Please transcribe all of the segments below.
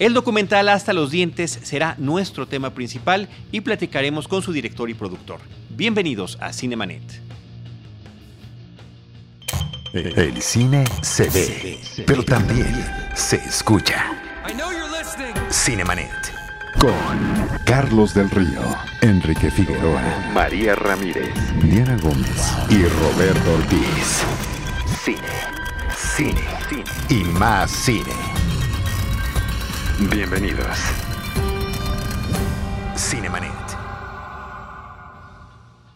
El documental Hasta los dientes será nuestro tema principal y platicaremos con su director y productor. Bienvenidos a Cinemanet. El cine se ve, pero también se escucha. Cinemanet. Con Carlos del Río, Enrique Figueroa, María Ramírez, Diana Gómez y Roberto Ortiz. Cine, cine, cine y más cine. Bienvenidos. Cinemanet.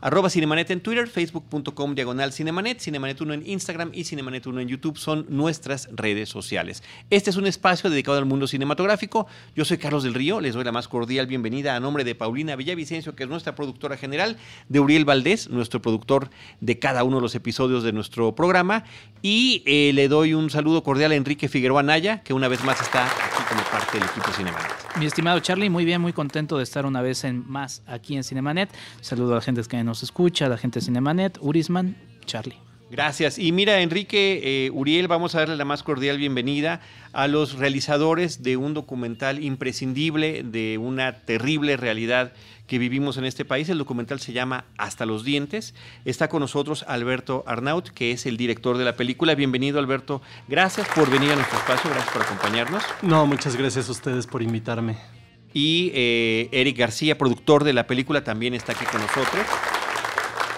Arroba Cinemanet en Twitter, facebook.com diagonal Cinemanet, Cinemanet 1 en Instagram y Cinemanet 1 en YouTube son nuestras redes sociales. Este es un espacio dedicado al mundo cinematográfico. Yo soy Carlos del Río, les doy la más cordial bienvenida a nombre de Paulina Villavicencio, que es nuestra productora general, de Uriel Valdés, nuestro productor de cada uno de los episodios de nuestro programa, y eh, le doy un saludo cordial a Enrique Figueroa Naya, que una vez más está aquí parte del equipo Cinemanet. Mi estimado Charlie, muy bien, muy contento de estar una vez en más aquí en Cinemanet. Saludo a la gente que nos escucha, a la gente de Cinemanet, Urisman, Charlie. Gracias. Y mira, Enrique, eh, Uriel, vamos a darle la más cordial bienvenida a los realizadores de un documental imprescindible de una terrible realidad que vivimos en este país. El documental se llama Hasta los dientes. Está con nosotros Alberto Arnaut, que es el director de la película. Bienvenido, Alberto. Gracias por venir a nuestro espacio, gracias por acompañarnos. No, muchas gracias a ustedes por invitarme. Y eh, Eric García, productor de la película, también está aquí con nosotros.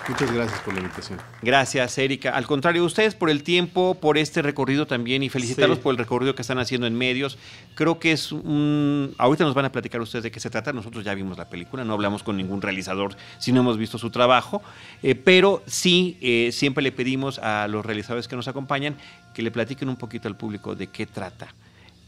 Muchas gracias por la invitación. Gracias, Erika. Al contrario, ustedes por el tiempo, por este recorrido también y felicitarlos Sí. por el recorrido que están haciendo en medios. Creo que es un... Ahorita nos van a platicar ustedes de qué se trata. Nosotros ya vimos la película, no hablamos con ningún realizador si no hemos visto su trabajo, Eh, pero sí, eh, siempre le pedimos a los realizadores que nos acompañan que le platiquen un poquito al público de qué trata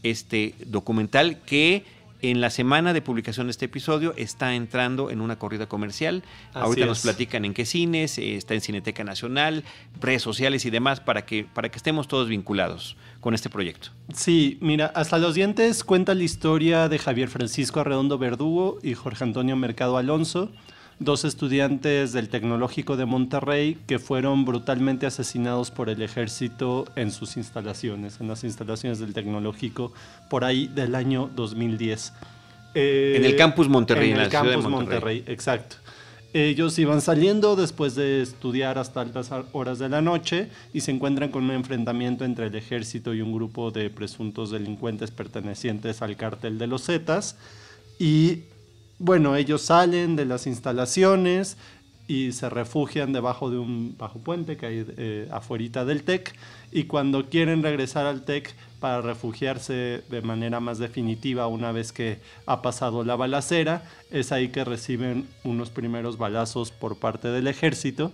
este documental que en la semana de publicación de este episodio está entrando en una corrida comercial. Así Ahorita nos platican en qué cines, eh, está en Cineteca Nacional, redes sociales y demás para que, para que estemos todos vinculados con este proyecto. Sí, mira, Hasta los dientes cuenta la historia de Javier Francisco Arredondo Verdugo y Jorge Antonio Mercado Alonso, dos estudiantes del Tecnológico de Monterrey que fueron brutalmente asesinados por el ejército en sus instalaciones, en las instalaciones del Tecnológico, por ahí del año 2010. Eh, En el campus Monterrey, En ciudad de campus Monterrey. Monterrey, exacto. Ellos iban saliendo después de estudiar hasta altas horas de la noche y se encuentran con un enfrentamiento entre el ejército y un grupo de presuntos delincuentes pertenecientes al cártel de los Zetas. Y bueno, ellos salen de las instalaciones y se refugian debajo de un bajo puente que hay eh, afuerita del TEC. Y cuando quieren regresar al TEC para refugiarse de manera más definitiva una vez que ha pasado la balacera, es ahí que reciben unos primeros balazos por parte del ejército.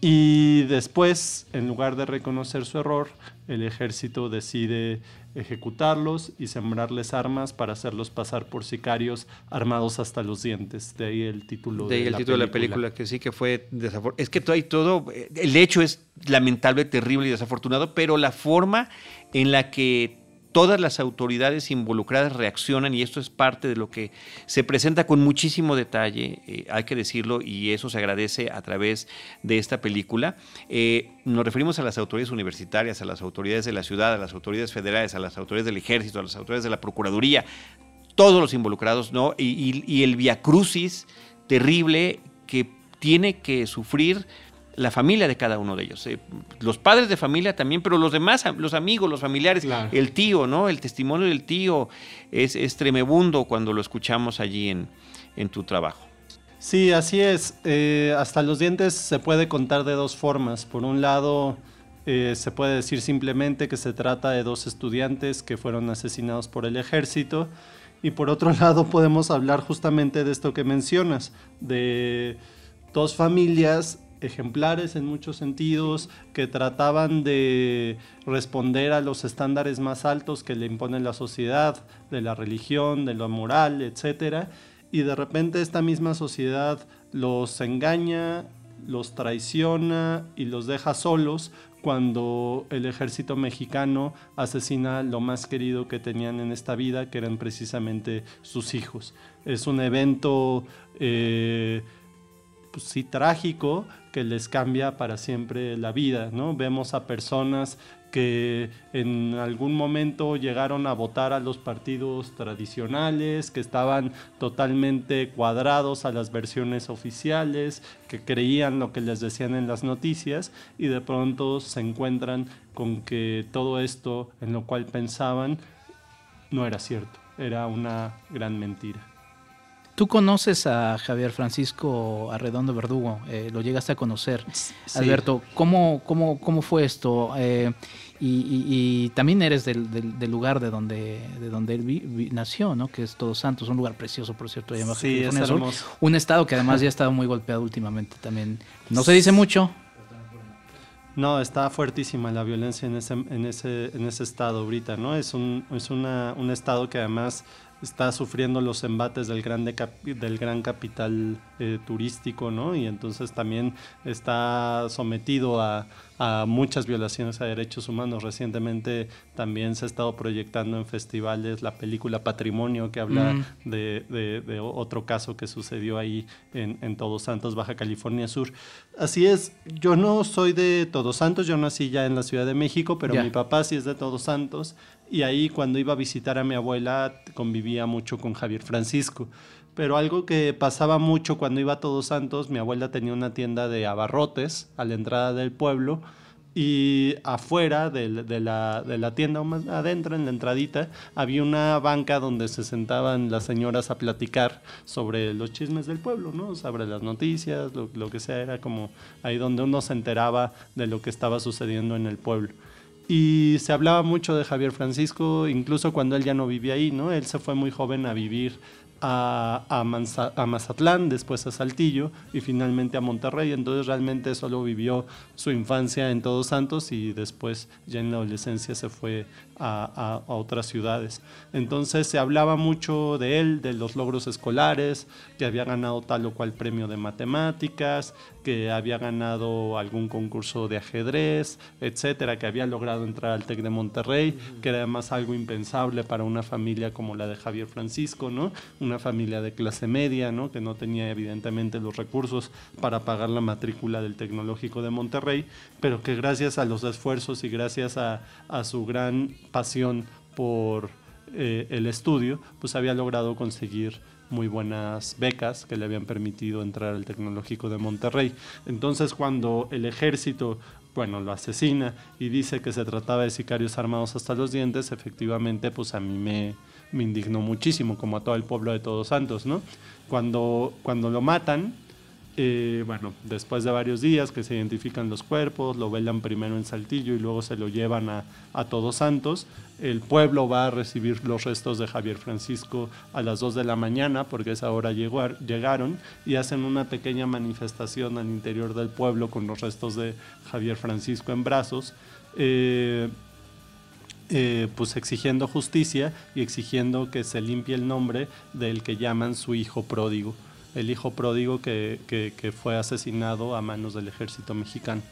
Y después, en lugar de reconocer su error, el ejército decide ejecutarlos y sembrarles armas para hacerlos pasar por sicarios armados hasta los dientes. De ahí el título De ahí de el la título de la película, que sí que fue desafortunado. Es que todo, hay todo, el hecho es lamentable, terrible y desafortunado, pero la forma en la que todas las autoridades involucradas reaccionan, y esto es parte de lo que se presenta con muchísimo detalle, eh, hay que decirlo, y eso se agradece a través de esta película. Eh, nos referimos a las autoridades universitarias, a las autoridades de la ciudad, a las autoridades federales, a las autoridades del ejército, a las autoridades de la Procuraduría, todos los involucrados, ¿no? Y, y- y el viacrucis terrible que tiene que sufrir la familia de cada uno de ellos. eh, los padres de familia también, pero los demás, los amigos, los familiares, Claro. el tío, ¿no? El testimonio del tío es, es tremebundo cuando lo escuchamos allí en, en tu trabajo. Sí, así es. Eh, hasta los dientes se puede contar de dos formas. Por un lado, eh, se puede decir simplemente que se trata de dos estudiantes que fueron asesinados por el ejército. Y por otro lado, podemos hablar justamente de esto que mencionas, de dos familias ejemplares en muchos sentidos, que trataban de responder a los estándares más altos que le impone la sociedad, de la religión, de la moral, etcétera, y de repente esta misma sociedad los engaña, los traiciona y los deja solos cuando el ejército mexicano asesina lo más querido que tenían en esta vida, que eran precisamente sus hijos. Es un evento eh, pues sí, trágico que les cambia para siempre la vida, ¿no? Vemos a personas que en algún momento llegaron a votar a los partidos tradicionales, que estaban totalmente cuadrados a las versiones oficiales, que creían lo que les decían en las noticias y de pronto se encuentran con que todo esto en lo cual pensaban no era cierto, era una gran mentira. Tú conoces a Javier Francisco Arredondo Verdugo, eh, lo llegaste a conocer. Alberto, ¿cómo, cómo, cómo fue esto? Eh, y, también eres del, lugar de donde, de donde él nació, ¿no? Que es Todos Santos, un lugar precioso, por cierto, allá sí, es Un estado que además ya ha estado muy golpeado últimamente también. No se dice mucho. No, está fuertísima la violencia en ese, en ese, en ese estado ahorita, ¿no? Es un, es una, un estado que además está sufriendo los embates del, del gran capital eh, turístico, ¿no? Y entonces también está sometido a, muchas violaciones a derechos humanos. Recientemente también se ha estado proyectando en festivales la película Patrimonio, que habla mm. de, otro caso que sucedió ahí en, Todos Santos, Baja California Sur. Así es, yo no soy de Todos Santos, yo nací ya en la Ciudad de México, pero mi papá sí es de Todos Santos y ahí cuando iba a visitar a mi abuela convivía mucho con Javier Francisco. Pero algo que pasaba mucho cuando iba a Todos Santos, mi abuela tenía una tienda de abarrotes a la entrada del pueblo y afuera de, la, tienda, o más adentro, en la entradita, había una banca donde se sentaban las señoras a platicar sobre los chismes del pueblo, ¿no? Sobre las noticias, lo, lo que sea, era como ahí donde uno se enteraba de lo que estaba sucediendo en el pueblo. Y se hablaba mucho de Javier Francisco, incluso cuando él ya no vivía ahí, ¿no? Él se fue muy joven a vivir a, a, Mazatlán, después a Saltillo y finalmente a Monterrey. Entonces realmente solo vivió su infancia en Todos Santos y después ya en la adolescencia se fue a, otras ciudades. Entonces se hablaba mucho de él, de los logros escolares, que había ganado tal o cual premio de matemáticas, que había ganado algún concurso de ajedrez, etcétera, que había logrado entrar al TEC de Monterrey, que era además algo impensable para una familia como la de Javier Francisco, ¿no? Una familia de clase media, ¿no? Que no tenía evidentemente los recursos para pagar la matrícula del Tecnológico de Monterrey, pero que gracias a los esfuerzos y gracias a, a su gran pasión por eh, el estudio, pues había logrado conseguir muy buenas becas que le habían permitido entrar al Tecnológico de Monterrey. Entonces cuando el ejército, bueno, lo asesina y dice que se trataba de sicarios armados hasta los dientes, efectivamente pues a mí me, me indignó muchísimo, como a todo el pueblo de Todos Santos, ¿no? Cuando, cuando lo matan, eh, bueno, después de varios días que se identifican los cuerpos, lo velan primero en Saltillo y luego se lo llevan a, Todos Santos. El pueblo va a recibir los restos de Javier Francisco a las 2 de la mañana, porque a esa hora llegaron, y hacen una pequeña manifestación al interior del pueblo con los restos de Javier Francisco en brazos. Eh, eh, pues exigiendo justicia y exigiendo que se limpie el nombre del que llaman su hijo pródigo el hijo pródigo que, fue asesinado a manos del ejército mexicano.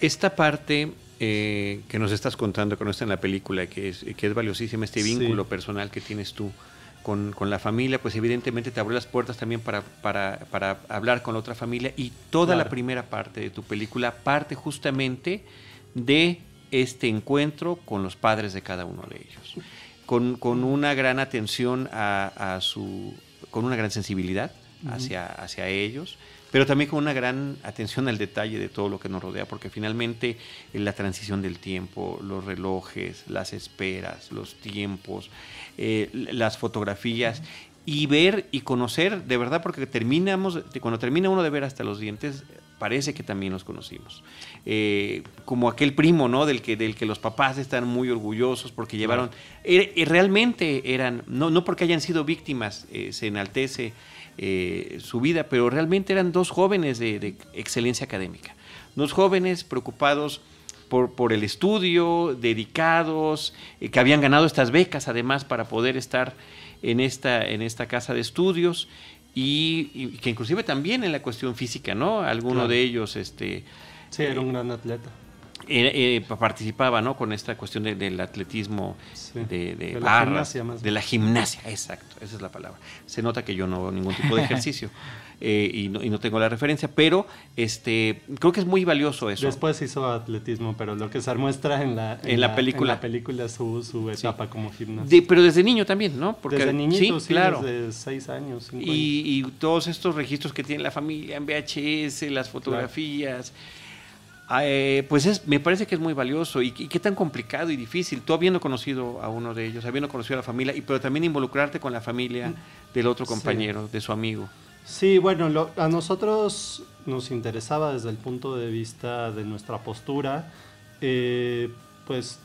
Esta parte eh, que nos estás contando, que no está en la película, que es, que es valiosísima, este vínculo personal que tienes tú con, la familia, pues evidentemente te abrió las puertas también para, para, hablar con la otra familia. Y toda la primera parte de tu película parte justamente de este encuentro con los padres de cada uno de ellos, con, una gran atención a su con una gran sensibilidad hacia, hacia ellos, pero también con una gran atención al detalle de todo lo que nos rodea, porque finalmente eh, la transición del tiempo, los relojes, las esperas, los tiempos, eh, las fotografías, y ver y conocer de verdad, porque terminamos, cuando termina uno de ver hasta los dientes, parece que también los conocimos. Eh, como aquel primo, ¿no? Del que, del que los papás están muy orgullosos porque llevaron, y realmente eran, no, no porque hayan sido víctimas, eh, se enaltece eh, su vida, pero realmente eran dos jóvenes de, excelencia académica, dos jóvenes preocupados por, por el estudio, dedicados, que habían ganado estas becas además para poder estar en esta, en esta casa de estudios y, que inclusive también en la cuestión física, ¿no? Alguno de ellos, este... Sí, era un gran atleta. Eh, participaba ¿no? con esta cuestión del atletismo de, de, la gimnasia más de la gimnasia, exacto, esa es la palabra. Se nota que yo no hago ningún tipo de ejercicio eh, y, no, y, no, tengo la referencia, pero este creo que es muy valioso eso. Después hizo atletismo, pero lo que se muestra en la, en, la, película, en la película su, su etapa como gimnasta. pero desde niño también, ¿no? Porque, desde niñito, sí, claro. desde seis años. Y, y, todos estos registros que tiene la familia en VHS, las fotografías. Eh, pues es, me parece que es muy valioso y, qué tan complicado y difícil. Tú habiendo conocido a uno de ellos, habiendo conocido a la familia, y, pero también involucrarte con la familia del otro compañero, de su amigo. Sí, bueno, a nosotros nos interesaba desde el punto de vista de nuestra postura, eh, pues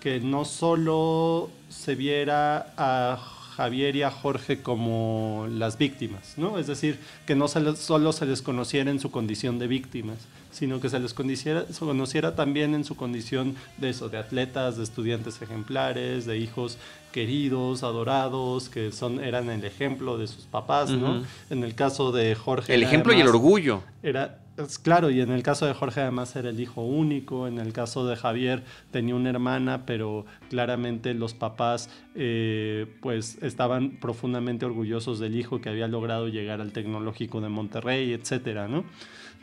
que no solo se viera a Javier y a Jorge como las víctimas, ¿no? Es decir, que no solo se les conociera en su condición de víctimas, sino que se les conociera, se conociera también en su condición de eso, de atletas, de estudiantes ejemplares, de hijos queridos, adorados, que son, eran el ejemplo de sus papás, ¿no? En el caso de Jorge. El ejemplo y el orgullo. Era, claro, y en el caso de Jorge además era el hijo único, en el caso de Javier tenía una hermana, pero claramente los papás eh, pues estaban profundamente orgullosos del hijo que había logrado llegar al tecnológico de Monterrey, etcétera, ¿no?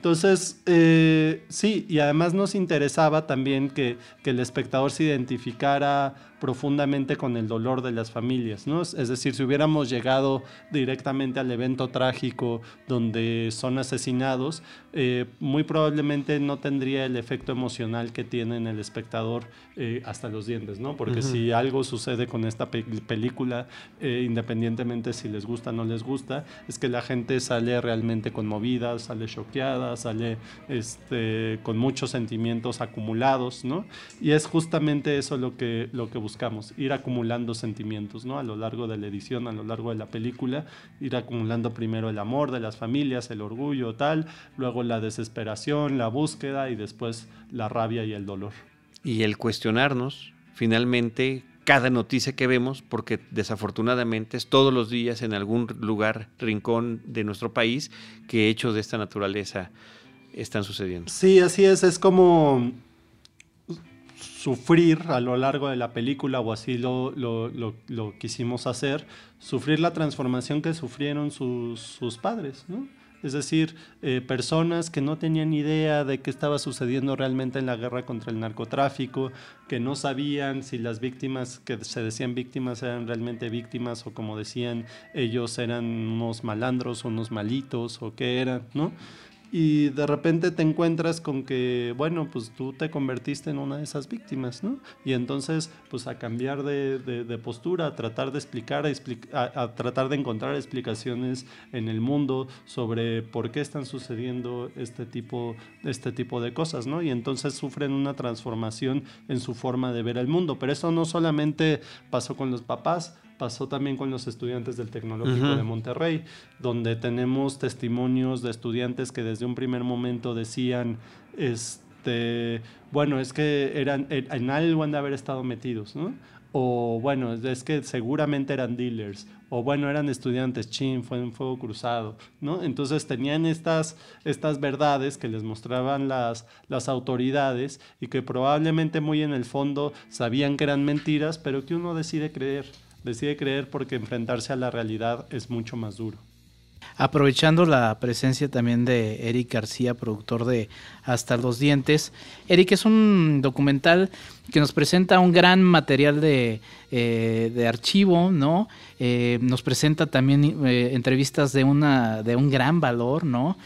Entonces, eh, sí, y además nos interesaba también que, que, el espectador se identificara profundamente con el dolor de las familias, ¿no? Es decir, si hubiéramos llegado directamente al evento trágico donde son asesinados, eh, muy probablemente no tendría el efecto emocional que tiene en el espectador eh, hasta los dientes, ¿no? Porque si algo sucede con esta película, independientemente si les gusta o no les gusta, es que la gente sale realmente conmovida, sale choqueada, sale este, con muchos sentimientos acumulados, ¿no? Y es justamente eso lo que, lo que buscamos, ir acumulando sentimientos, ¿no? A lo largo de la edición, a lo largo de la película, ir acumulando primero el amor de las familias, el orgullo, tal, luego la desesperación, la búsqueda y después la rabia y el dolor. Y el cuestionarnos, finalmente, cada noticia que vemos, porque desafortunadamente es todos los días en algún lugar, rincón de nuestro país, que hechos de esta naturaleza están sucediendo. Sí, así es, es como sufrir a lo largo de la película, o así lo, lo, lo, quisimos hacer, sufrir la transformación que sufrieron sus, sus padres, ¿no? es decir, eh, personas que no tenían idea de qué estaba sucediendo realmente en la guerra contra el narcotráfico, que no sabían si las víctimas que se decían víctimas eran realmente víctimas o como decían ellos eran unos malandros unos malitos o qué eran, ¿no? Y de repente te encuentras con que, bueno, pues tú te convertiste en una de esas víctimas, ¿no? Y entonces, pues a cambiar de, de, postura, a tratar de explicar, a, a, tratar de encontrar explicaciones en el mundo sobre por qué están sucediendo este tipo, este tipo de cosas, ¿no? Y entonces sufren una transformación en su forma de ver el mundo. Pero eso no solamente pasó con los papás, pasó también con los estudiantes del Tecnológico de Monterrey, donde tenemos testimonios de estudiantes que desde un primer momento decían, este, bueno, es que eran, en algo han de haber estado metidos, ¿no? O bueno, es que seguramente eran dealers, o bueno, eran estudiantes, chin, fue un fuego cruzado, ¿no? Entonces tenían estas, estas verdades que les mostraban las, las autoridades y que probablemente muy en el fondo sabían que eran mentiras, pero que uno decide creer decide creer porque enfrentarse a la realidad es mucho más duro. Aprovechando la presencia también de Eric García, productor de Hasta los Dientes. Eric es un documental que nos presenta un gran material de, eh, archivo, ¿no? Eh, nos presenta también eh, entrevistas de, una, de un gran valor, ¿no?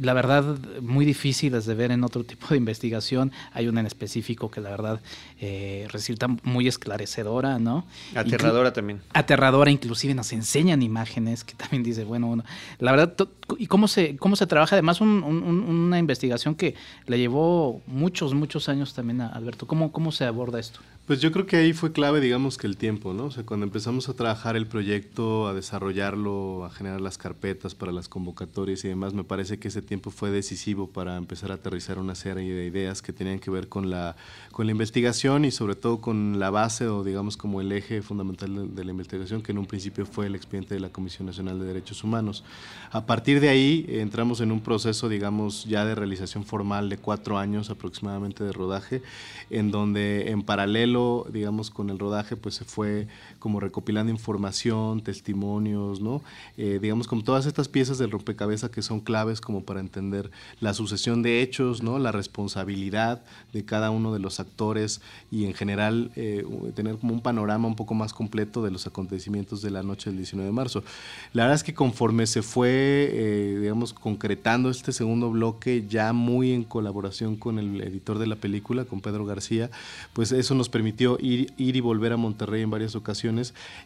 La verdad, muy difíciles de ver en otro tipo de investigación. Hay una en específico que la verdad eh, resulta muy esclarecedora, ¿no? Aterradora también. Aterradora, inclusive nos enseñan imágenes que también dice, bueno, bueno la verdad, ¿y cómo se, cómo se trabaja? Además, una investigación que le llevó muchos, muchos años también a Alberto. ¿Cómo, cómo se aborda esto? Pues yo creo que ahí fue clave, digamos, que el tiempo, ¿no? O sea, cuando empezamos a trabajar el proyecto, a desarrollarlo, a generar las carpetas para las convocatorias y demás, me parece que ese tiempo fue decisivo para empezar a aterrizar una serie de ideas que tenían que ver con la, con la investigación y sobre todo con la base o, digamos, como el eje fundamental de, la investigación, que en un principio fue el expediente de la Comisión Nacional de Derechos Humanos. A partir de ahí entramos en un proceso, digamos, ya de realización formal de cuatro años aproximadamente de rodaje, en donde en paralelo digamos, con el rodaje, pues se fue como recopilando información, testimonios, ¿no? Eh, digamos, como todas estas piezas del rompecabezas que son claves como para entender la sucesión de hechos, ¿no? La responsabilidad de cada uno de los actores y en general eh, tener como un panorama un poco más completo de los acontecimientos de la noche del 19 de marzo. La verdad es que conforme se fue, eh, digamos, concretando este segundo bloque, ya muy en colaboración con el editor de la película, con Pedro García, pues eso nos permitió ir, ir y volver a Monterrey en varias ocasiones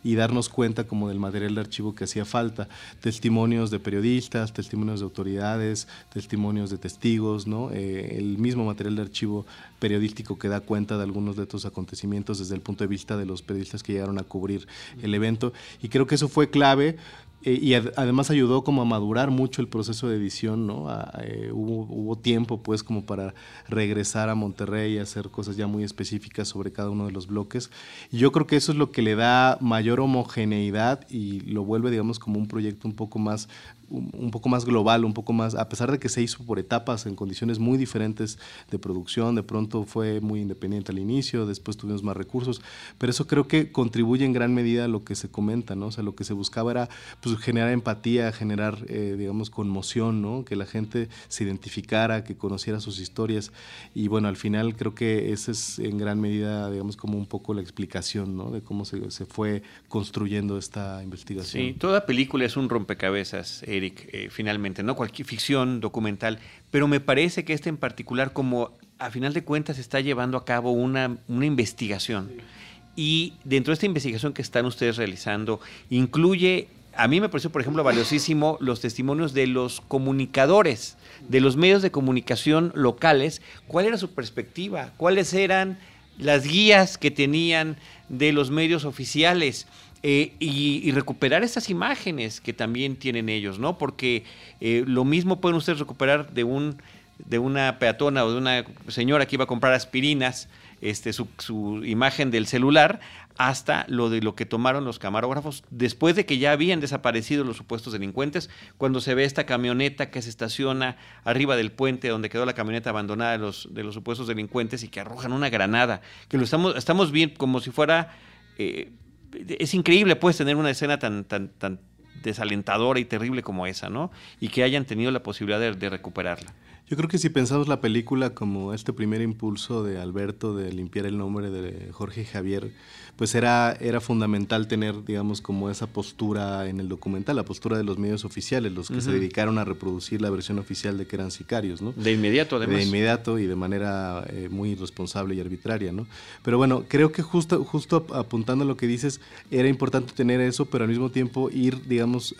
y darnos cuenta como del material de archivo que hacía falta. Testimonios de periodistas, testimonios de autoridades, testimonios de testigos, ¿no? Eh, el mismo material de archivo periodístico que da cuenta de algunos de estos acontecimientos desde el punto de vista de los periodistas que llegaron a cubrir el evento. Y creo que eso fue clave eh, y además ayudó como a madurar mucho el proceso de edición, ¿no? Eh, hubo, hubo, tiempo pues como para regresar a Monterrey y hacer cosas ya muy específicas sobre cada uno de los bloques. Y yo creo que eso es lo que le da mayor homogeneidad y lo vuelve, digamos, como un proyecto un poco más un poco más global, un poco más, a pesar de que se hizo por etapas en condiciones muy diferentes de producción, de pronto fue muy independiente al inicio, después tuvimos más recursos, pero eso creo que contribuye en gran medida a lo que se comenta, ¿no? O sea, lo que se buscaba era pues, generar empatía, generar, eh, digamos, conmoción, ¿no? Que la gente se identificara, que conociera sus historias y bueno, al final creo que esa es en gran medida, digamos, como un poco la explicación, ¿no? De cómo se, se fue construyendo esta investigación. Sí, toda película es un rompecabezas. Eric, eh, finalmente, ¿no? Cualquier ficción, documental, pero me parece que este en particular, como a final de cuentas está llevando a cabo una, una investigación. Y dentro de esta investigación que están ustedes realizando, incluye, a mí me pareció, por ejemplo, valiosísimo los testimonios de los comunicadores, de los medios de comunicación locales, cuál era su perspectiva, cuáles eran las guías que tenían de los medios oficiales. Eh, y, recuperar esas imágenes que también tienen ellos, ¿no? Porque eh, lo mismo pueden ustedes recuperar de un de una peatona o de una señora que iba a comprar aspirinas, este, su, imagen del celular, hasta lo de lo que tomaron los camarógrafos después de que ya habían desaparecido los supuestos delincuentes, cuando se ve esta camioneta que se estaciona arriba del puente donde quedó la camioneta abandonada de los, de los supuestos delincuentes y que arrojan una granada, que lo estamos, estamos viendo como si fuera eh, es increíble, puedes tener una escena tan, tan, tan desalentadora y terrible como esa, ¿no? Y que hayan tenido la posibilidad de recuperarla. Yo creo que si pensamos la película como este primer impulso de Alberto de limpiar el nombre de Jorge Javier, pues era, era fundamental tener, digamos, como esa postura en el documental, la postura de los medios oficiales, los que se dedicaron a reproducir la versión oficial de que eran sicarios, ¿no? De inmediato, además. De inmediato y de manera eh, muy irresponsable y arbitraria, ¿no? Pero bueno, creo que justo, justo apuntando a lo que dices, era importante tener eso, pero al mismo tiempo ir, digamos,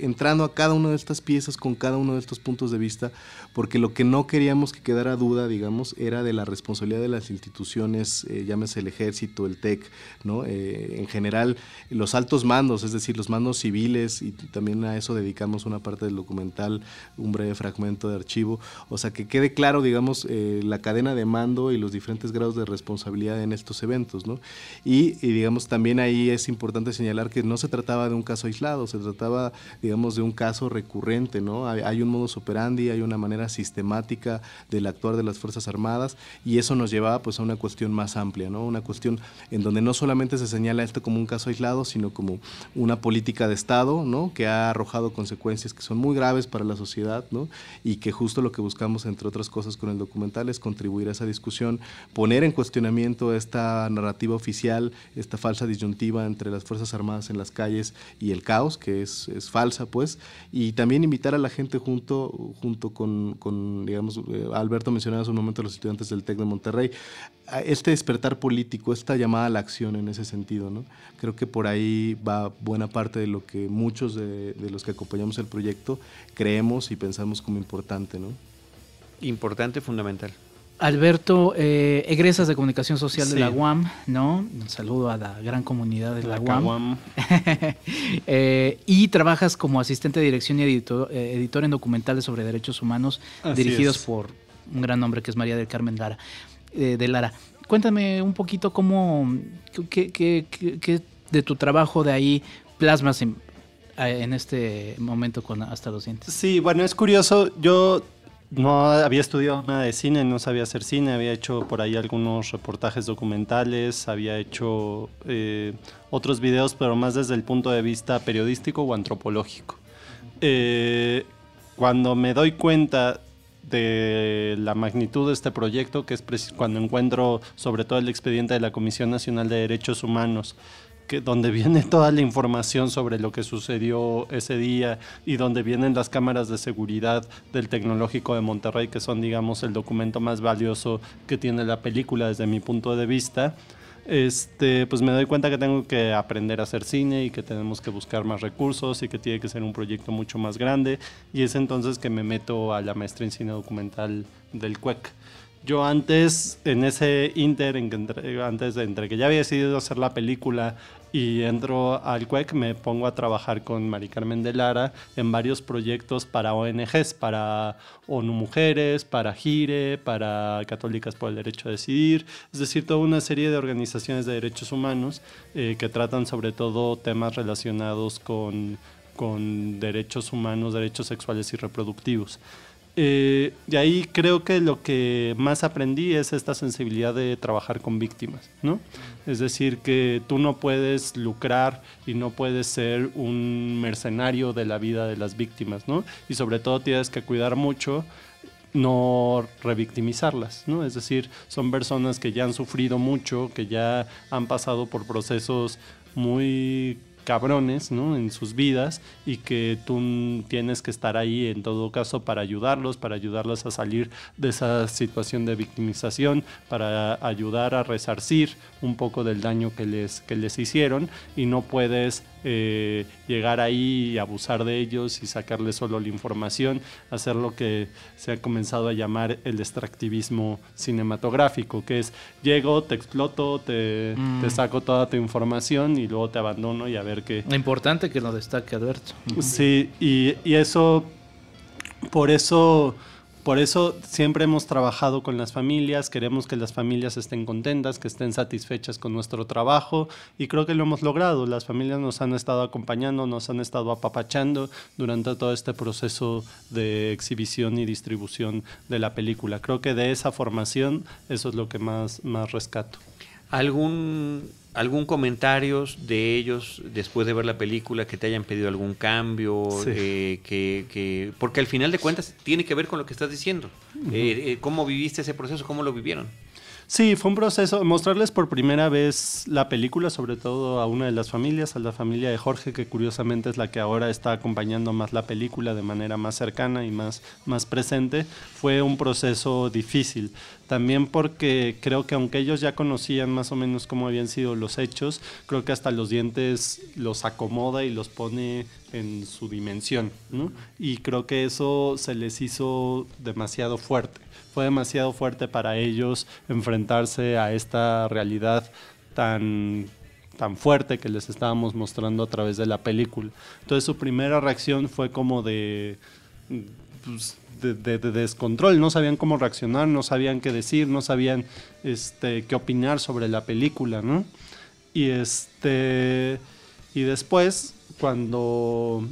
entrando a cada una de estas piezas con cada uno de estos puntos de vista porque lo que no queríamos que quedara duda, digamos, era de la responsabilidad de las instituciones, eh, llámese el ejército, el TEC, ¿no? Eh, en general, los altos mandos, es decir, los mandos civiles, y también a eso dedicamos una parte del documental, un breve fragmento de archivo, o sea, que quede claro, digamos, eh, la cadena de mando y los diferentes grados de responsabilidad en estos eventos, ¿no? Y, digamos, también ahí es importante señalar que no se trataba de un caso aislado, se trataba, digamos, de un caso recurrente, ¿no? Hay, hay un modus operandi, hay una manera sistemática del actuar de las Fuerzas Armadas y eso nos llevaba pues a una cuestión más amplia, ¿no? Una cuestión en donde no solamente se señala esto como un caso aislado, sino como una política de Estado, ¿no? Que ha arrojado consecuencias que son muy graves para la sociedad, ¿no? Y que justo lo que buscamos, entre otras cosas, con el documental es contribuir a esa discusión, poner en cuestionamiento esta narrativa oficial, esta falsa disyuntiva entre las Fuerzas Armadas en las calles y el caos, que es, es falsa, pues, y también invitar a la gente junto, junto con con, digamos, eh, Alberto mencionaba hace un momento a los estudiantes del TEC de Monterrey, este despertar político, esta llamada a la acción en ese sentido, ¿no? Creo que por ahí va buena parte de lo que muchos de, los que acompañamos el proyecto creemos y pensamos como importante, ¿no? Importante, fundamental. Alberto, eh, egresas de comunicación social de la UAM, ¿no? Un saludo a la gran comunidad de la, UAM. Eh, y trabajas como asistente de dirección y editor, eh, editor en documentales sobre derechos humanos dirigidos por un gran nombre que es María del Carmen Lara, de Lara. Cuéntame un poquito cómo, qué, de tu trabajo de ahí plasmas en, en este momento con Hasta los Dientes. Sí, bueno, es curioso. Yo no había estudiado nada de cine, no sabía hacer cine, había hecho por ahí algunos reportajes documentales, había hecho eh, otros videos, pero más desde el punto de vista periodístico o antropológico. Eh, cuando me doy cuenta de la magnitud de este proyecto, que es cuando encuentro sobre todo el expediente de la Comisión Nacional de Derechos Humanos, donde viene toda la información sobre lo que sucedió ese día y donde vienen las cámaras de seguridad del Tecnológico de Monterrey, que son, digamos, el documento más valioso que tiene la película desde mi punto de vista. Este, pues me doy cuenta que tengo que aprender a hacer cine y que tenemos que buscar más recursos y que tiene que ser un proyecto mucho más grande y es entonces que me meto a la maestra en cine documental del CUEC. Yo antes, en ese inter, antes de entre que ya había decidido hacer la película y entro al CUEC, me pongo a trabajar con Mari Carmen de Lara en varios proyectos para ONGs, para ONU Mujeres, para GIRE, para Católicas por el Derecho a Decidir, es decir, toda una serie de organizaciones de derechos humanos eh, que tratan sobre todo temas relacionados con, con derechos humanos, derechos sexuales y reproductivos. Eh, de ahí creo que lo que más aprendí es esta sensibilidad de trabajar con víctimas, ¿no? Es decir, que tú no puedes lucrar y no puedes ser un mercenario de la vida de las víctimas, ¿no? Y sobre todo tienes que cuidar mucho no revictimizarlas, ¿no? Es decir, son personas que ya han sufrido mucho, que ya han pasado por procesos muy cabrones ¿no? en sus vidas y que tú tienes que estar ahí en todo caso para ayudarlos, para ayudarlos a salir de esa situación de victimización, para ayudar a resarcir un poco del daño que les, que les hicieron y no puedes eh, llegar ahí y abusar de ellos y sacarles solo la información, hacer lo que se ha comenzado a llamar el extractivismo cinematográfico, que es llego, te exploto, te, te mm. saco toda tu información y luego te abandono y a ver qué. Importante que lo destaque Alberto. Sí, y, y eso, por eso por eso siempre hemos trabajado con las familias, queremos que las familias estén contentas, que estén satisfechas con nuestro trabajo y creo que lo hemos logrado. Las familias nos han estado acompañando, nos han estado apapachando durante todo este proceso de exhibición y distribución de la película. Creo que de esa formación eso es lo que más, más rescato. ¿Algún algún comentario de ellos después de ver la película que te hayan pedido algún cambio eh, que, porque al final de cuentas tiene que ver con lo que estás diciendo eh, eh, cómo viviste ese proceso cómo lo vivieron Sí, fue un proceso, mostrarles por primera vez la película, sobre todo a una de las familias, a la familia de Jorge, que curiosamente es la que ahora está acompañando más la película de manera más cercana y más, más presente, fue un proceso difícil. También porque creo que aunque ellos ya conocían más o menos cómo habían sido los hechos, creo que hasta los dientes los acomoda y los pone en su dimensión. Y creo que eso se les hizo demasiado fuerte fue demasiado fuerte para ellos enfrentarse a esta realidad tan tan fuerte que les estábamos mostrando a través de la película. Entonces su primera reacción fue como de, pues, de, descontrol, no sabían cómo reaccionar, no sabían qué decir, no sabían este, qué opinar sobre la película, ¿no? Y, este, y después, cuando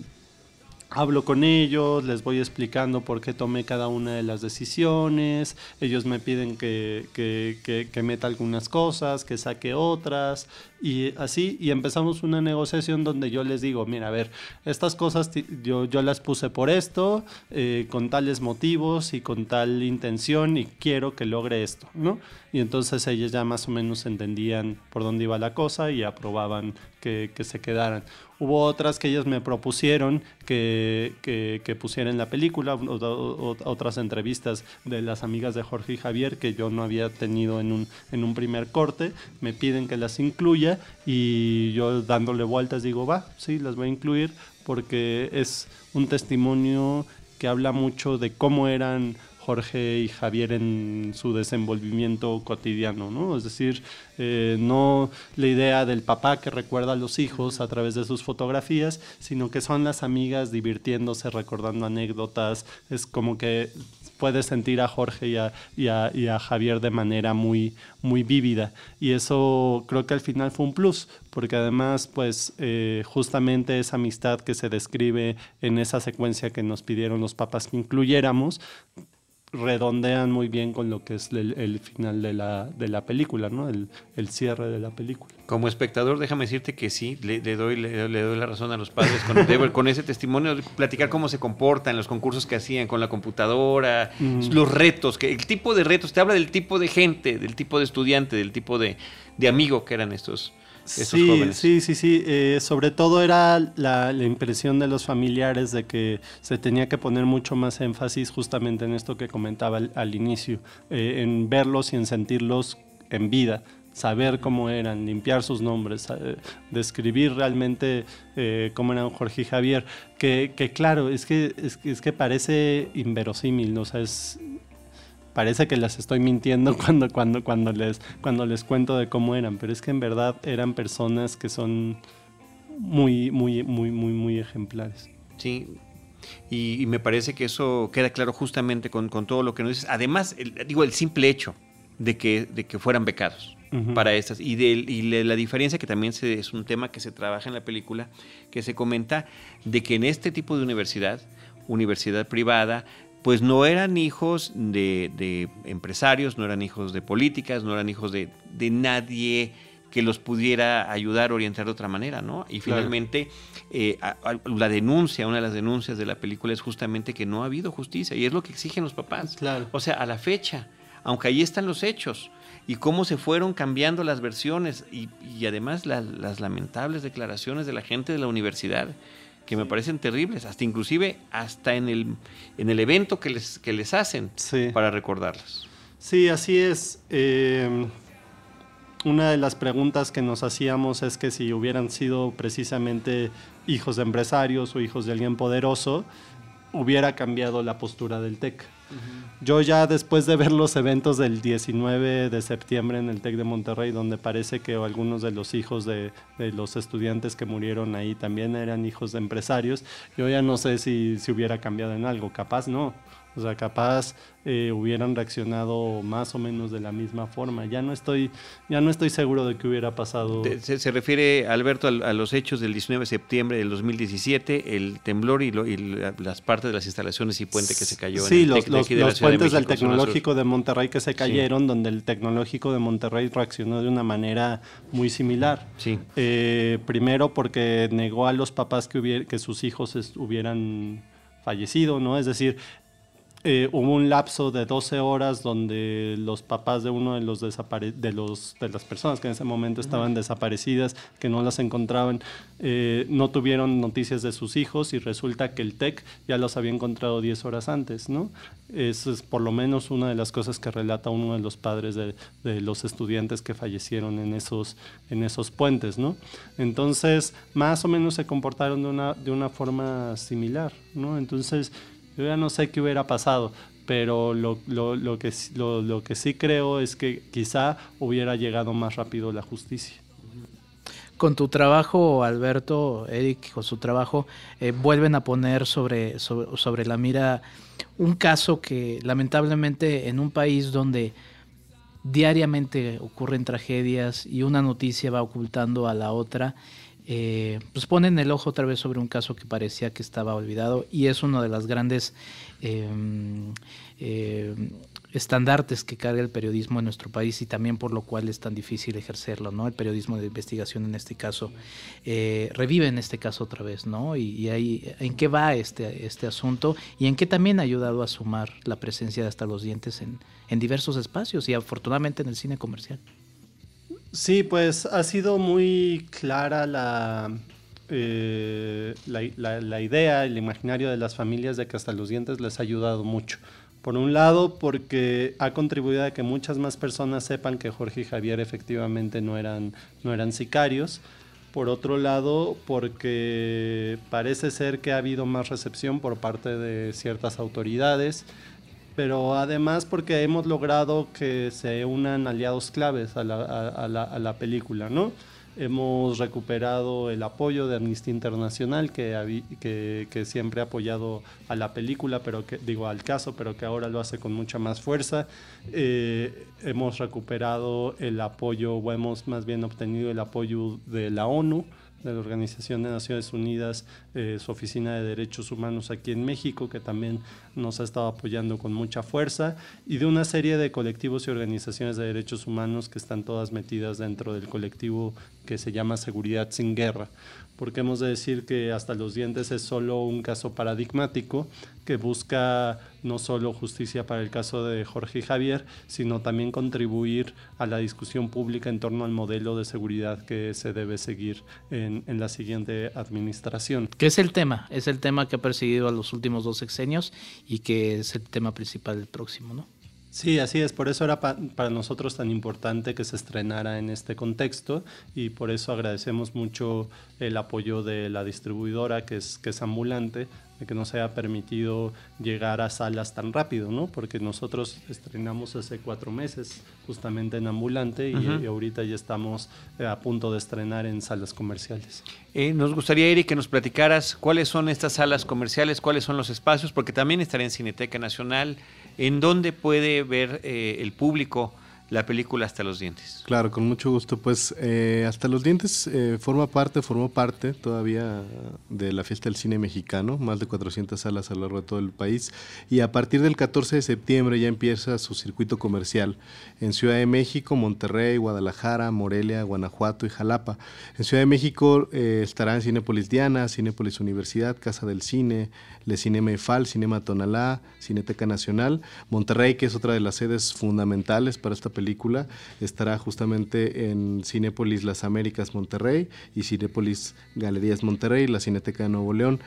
hablo con ellos, les voy explicando por qué tomé cada una de las decisiones, ellos me piden que, que, que, meta algunas cosas, que saque otras, y así, y empezamos una negociación donde yo les digo, mira, a ver, estas cosas yo, yo las puse por esto, eh, con tales motivos y con tal intención, y quiero que logre esto, ¿no? Y entonces ellos ya más o menos entendían por dónde iba la cosa y aprobaban que, que se quedaran. Hubo otras que ellos me propusieron que, que, que en la película, otras entrevistas de las amigas de Jorge y Javier que yo no había tenido en un, en un primer corte, me piden que las incluya y yo dándole vueltas digo, va, sí, las voy a incluir porque es un testimonio que habla mucho de cómo eran Jorge y Javier en su desenvolvimiento cotidiano, ¿no? Es decir, eh, no la idea del papá que recuerda a los hijos a través de sus fotografías, sino que son las amigas divirtiéndose, recordando anécdotas, es como que puedes sentir a Jorge y a, y a, Javier de manera muy, muy vívida. Y eso creo que al final fue un plus, porque además, pues eh, justamente esa amistad que se describe en esa secuencia que nos pidieron los papás que incluyéramos, redondean muy bien con lo que es el, final de la, de la película, ¿no? El, el, cierre de la película. Como espectador, déjame decirte que sí, le, doy, le, doy la razón a los padres con, con ese testimonio, platicar cómo se comportan, los concursos que hacían con la computadora, los retos, que el tipo de retos, te habla del tipo de gente, del tipo de estudiante, del tipo de, de amigo que eran estos, sí, Sí, sí, sí. Eh, sobre todo era la, impresión de los familiares de que se tenía que poner mucho más énfasis justamente en esto que comentaba al, inicio, eh, en verlos y en sentirlos en vida saber cómo eran, limpiar sus nombres, eh, describir realmente cómo eran Jorge y Javier, que, claro, es que, es, es, que parece inverosímil, ¿no? o sea, es, parece que las estoy mintiendo cuando, cuando, cuando, les, cuando les cuento de cómo eran, pero es que en verdad eran personas que son muy, muy, muy, muy, muy ejemplares. Sí, y, me parece que eso queda claro justamente con, todo lo que nos dices. Además, digo, el simple hecho de que, de que fueran becados. para estas. Y, de, y la diferencia que también se, es un tema que se trabaja en la película, que se comenta de que en este tipo de universidad, universidad privada, pues no eran hijos de, empresarios, no eran hijos de políticas, no eran hijos de, nadie que los pudiera ayudar a orientar de otra manera, ¿no? Y finalmente, eh, la denuncia, una de las denuncias de la película es justamente que no ha habido justicia y es lo que exigen los papás. O sea, a la fecha, aunque ahí están los hechos y cómo se fueron cambiando las versiones y, además las lamentables declaraciones de la gente de la universidad que me parecen terribles, hasta inclusive hasta en el, en el evento que les, que les hacen para recordarlas. Sí, así es. Eh, una de las preguntas que nos hacíamos es que si hubieran sido precisamente hijos de empresarios o hijos de alguien poderoso, hubiera cambiado la postura del TEC. Yo ya después de ver los eventos del 19 de septiembre en el TEC de Monterrey, donde parece que algunos de los hijos de, los estudiantes que murieron ahí también eran hijos de empresarios, yo ya no sé si, si hubiera cambiado en algo, capaz no. O sea, capaz eh, hubieran reaccionado más o menos de la misma forma. Ya no estoy, ya no estoy seguro de que hubiera pasado. Se, refiere, Alberto, a, los hechos del 19 de septiembre del 2017, el temblor y, las partes de las instalaciones y puente que se cayó. Sí, en el los, los, puentes del Tecnológico de Monterrey que se cayeron, donde el Tecnológico de Monterrey reaccionó de una manera muy similar. Sí. Eh, primero porque negó a los papás que, que sus hijos hubieran fallecido, ¿no? Es decir, eh, hubo un lapso de 12 horas donde los papás de uno de los, de los de las personas que en ese momento estaban desaparecidas, que no las encontraban, eh, no tuvieron noticias de sus hijos y resulta que el TEC ya los había encontrado 10 horas antes, ¿no? Eso es por lo menos una de las cosas que relata uno de los padres de, de los estudiantes que fallecieron en esos, en esos puentes, ¿no? Entonces, más o menos se comportaron de una, de una forma similar, ¿no? Entonces, yo ya no sé qué hubiera pasado, pero lo, lo, lo que, lo, lo, que sí creo es que quizá hubiera llegado más rápido la justicia. Con tu trabajo, Alberto, Eric, con su trabajo, eh, vuelven a poner sobre, sobre, sobre la mira un caso que lamentablemente en un país donde diariamente ocurren tragedias y una noticia va ocultando a la otra, eh, pues ponen el ojo otra vez sobre un caso que parecía que estaba olvidado y es uno de las grandes em, em, estandartes que carga el periodismo en nuestro país y también por lo cual es tan difícil ejercerlo, ¿no? El periodismo de investigación en este caso eh, revive en este caso otra vez, ¿no? Y, ahí, ¿en qué va este, este asunto? Y en qué también ha ayudado a sumar la presencia de hasta los dientes en, en diversos espacios y afortunadamente en el cine comercial. Sí, pues ha sido muy clara la, eh, la, idea, el imaginario de las familias de que hasta los dientes les ha ayudado mucho. Por un lado, porque ha contribuido a que muchas más personas sepan que Jorge y Javier efectivamente no eran, no eran sicarios. Por otro lado, porque parece ser que ha habido más recepción por parte de ciertas autoridades pero además porque hemos logrado que se unan aliados claves a la, a la, a la película, ¿no? Hemos recuperado el apoyo de Amnistía Internacional, que, que, siempre ha apoyado a la película, pero que digo al caso, pero que ahora lo hace con mucha más fuerza. Eh, hemos recuperado el apoyo, o hemos más bien obtenido el apoyo de la ONU de la Organización de Naciones Unidas, eh, su Oficina de Derechos Humanos aquí en México, que también nos ha estado apoyando con mucha fuerza, y de una serie de colectivos y organizaciones de derechos humanos que están todas metidas dentro del colectivo que se llama Seguridad sin Guerra porque hemos de decir que hasta los dientes es solo un caso paradigmático que busca no solo justicia para el caso de Jorge y Javier, sino también contribuir a la discusión pública en torno al modelo de seguridad que se debe seguir en, en la siguiente administración. ¿Qué es el tema? Es el tema que ha perseguido a los últimos dos sexenios y que es el tema principal del próximo, ¿no? Sí, así es. Por eso era pa para nosotros tan importante que se estrenara en este contexto y por eso agradecemos mucho el apoyo de la distribuidora que es, que es ambulante, de que nos haya permitido llegar a salas tan rápido, ¿no? Porque nosotros estrenamos hace cuatro meses justamente en ambulante y, uh -huh. y ahorita ya estamos eh, a punto de estrenar en salas comerciales. Eh, nos gustaría, Eric, que nos platicaras cuáles son estas salas comerciales, cuáles son los espacios, porque también estará en Cineteca Nacional, ¿En dónde puede ver eh, el público la película Hasta los Dientes? Claro, con mucho gusto. Pues eh, Hasta los Dientes eh, forma parte, formó parte todavía de la fiesta del cine mexicano, más de 400 salas a lo largo de todo el país. Y a partir del 14 de septiembre ya empieza su circuito comercial en Ciudad de México, Monterrey, Guadalajara, Morelia, Guanajuato y Jalapa. En Ciudad de México estarán Cinépolis Diana, Cinépolis Universidad, Casa del Cine, Le Cinema Eiffel, Cinema Tonalá, Cineteca Nacional. Monterrey, que es otra de las sedes fundamentales para esta película, estará justamente en Cinépolis Las Américas Monterrey y Cinépolis Galerías Monterrey, la Cineteca de Nuevo León.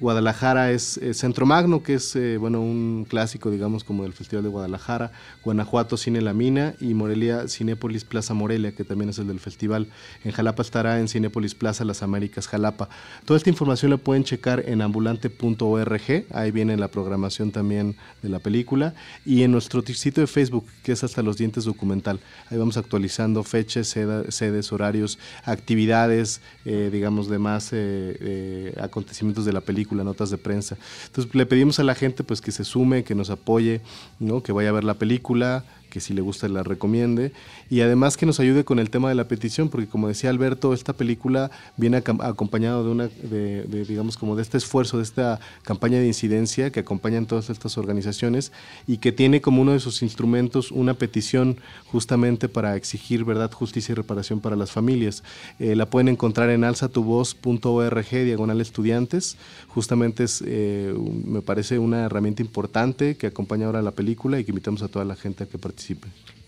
Guadalajara es eh, Centro Magno, que es eh, bueno un clásico, digamos, como del Festival de Guadalajara. Guanajuato, Cine La Mina. Y Morelia, Cinépolis Plaza Morelia, que también es el del festival. En Jalapa estará en Cinépolis Plaza Las Américas, Jalapa. Toda esta información la pueden checar en ambulante.org. Ahí viene la programación también de la película. Y en nuestro sitio de Facebook, que es Hasta los Dientes Documental. Ahí vamos actualizando fechas, sedes, horarios, actividades, eh, digamos, demás acontecimientos de la película, notas de prensa. Entonces le pedimos a la gente pues que se sume, que nos apoye, ¿no? que vaya a ver la película, que si le gusta la recomiende. Y además que nos ayude con el tema de la petición porque como decía Alberto esta película viene acompañado de una de, de, digamos como de este esfuerzo de esta campaña de incidencia que acompañan todas estas organizaciones y que tiene como uno de sus instrumentos una petición justamente para exigir verdad justicia y reparación para las familias. Eh, la pueden encontrar en alzatuvoz.org diagonal estudiantes. Justamente es eh, me parece una herramienta importante que acompaña ahora la película y que invitamos a toda la gente a que participe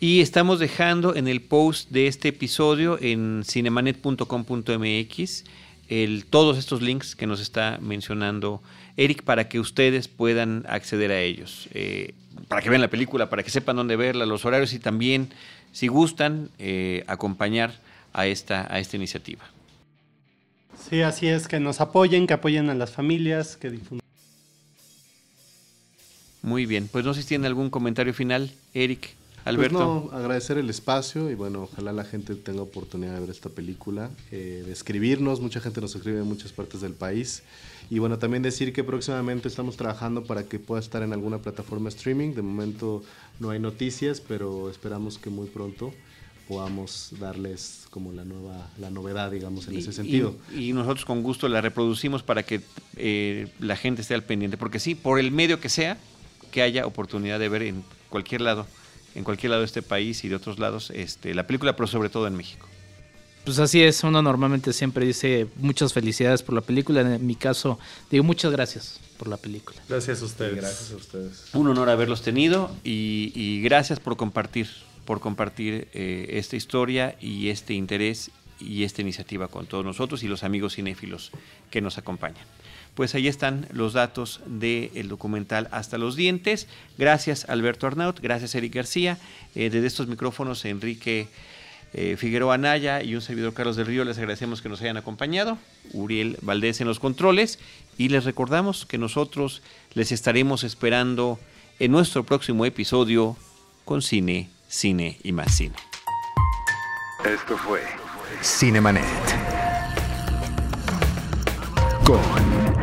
y estamos dejando en el post de este episodio en cinemanet.com.mx el, todos estos links que nos está mencionando Eric para que ustedes puedan acceder a ellos, eh, para que vean la película, para que sepan dónde verla, los horarios y también, si gustan, eh, acompañar a esta, a esta iniciativa. Sí, así es, que nos apoyen, que apoyen a las familias, que difundan. Muy bien, pues no sé si tiene algún comentario final, Eric. Alberto. Pues no, agradecer el espacio y bueno, ojalá la gente tenga oportunidad de ver esta película, eh, de escribirnos, mucha gente nos escribe en muchas partes del país. Y bueno, también decir que próximamente estamos trabajando para que pueda estar en alguna plataforma streaming, de momento no hay noticias, pero esperamos que muy pronto podamos darles como la nueva la novedad digamos en y, ese sentido. y, y, nosotros con gusto la reproducimos para que eh, la gente esté al pendiente. Porque sí por el medio que sea que haya oportunidad de ver en cualquier lado en cualquier lado de este país y de otros lados este, la película, pero sobre todo en México. Pues así es, uno normalmente siempre dice muchas felicidades por la película. En mi caso, digo muchas gracias por la película. Gracias a ustedes. Gracias a ustedes. Un honor haberlos tenido y, y gracias por compartir, por compartir eh, esta historia y este interés y esta iniciativa con todos nosotros y los amigos cinéfilos que nos acompañan pues ahí están los datos del documental Hasta los Dientes. Gracias Alberto Arnaut, gracias Eric García. Eh, desde estos micrófonos, Enrique eh, Figueroa Anaya y un servidor Carlos del Río, les agradecemos que nos hayan acompañado. Uriel Valdés en los controles. Y les recordamos que nosotros les estaremos esperando en nuestro próximo episodio con cine, cine y más cine. Esto fue Cinemanet. Con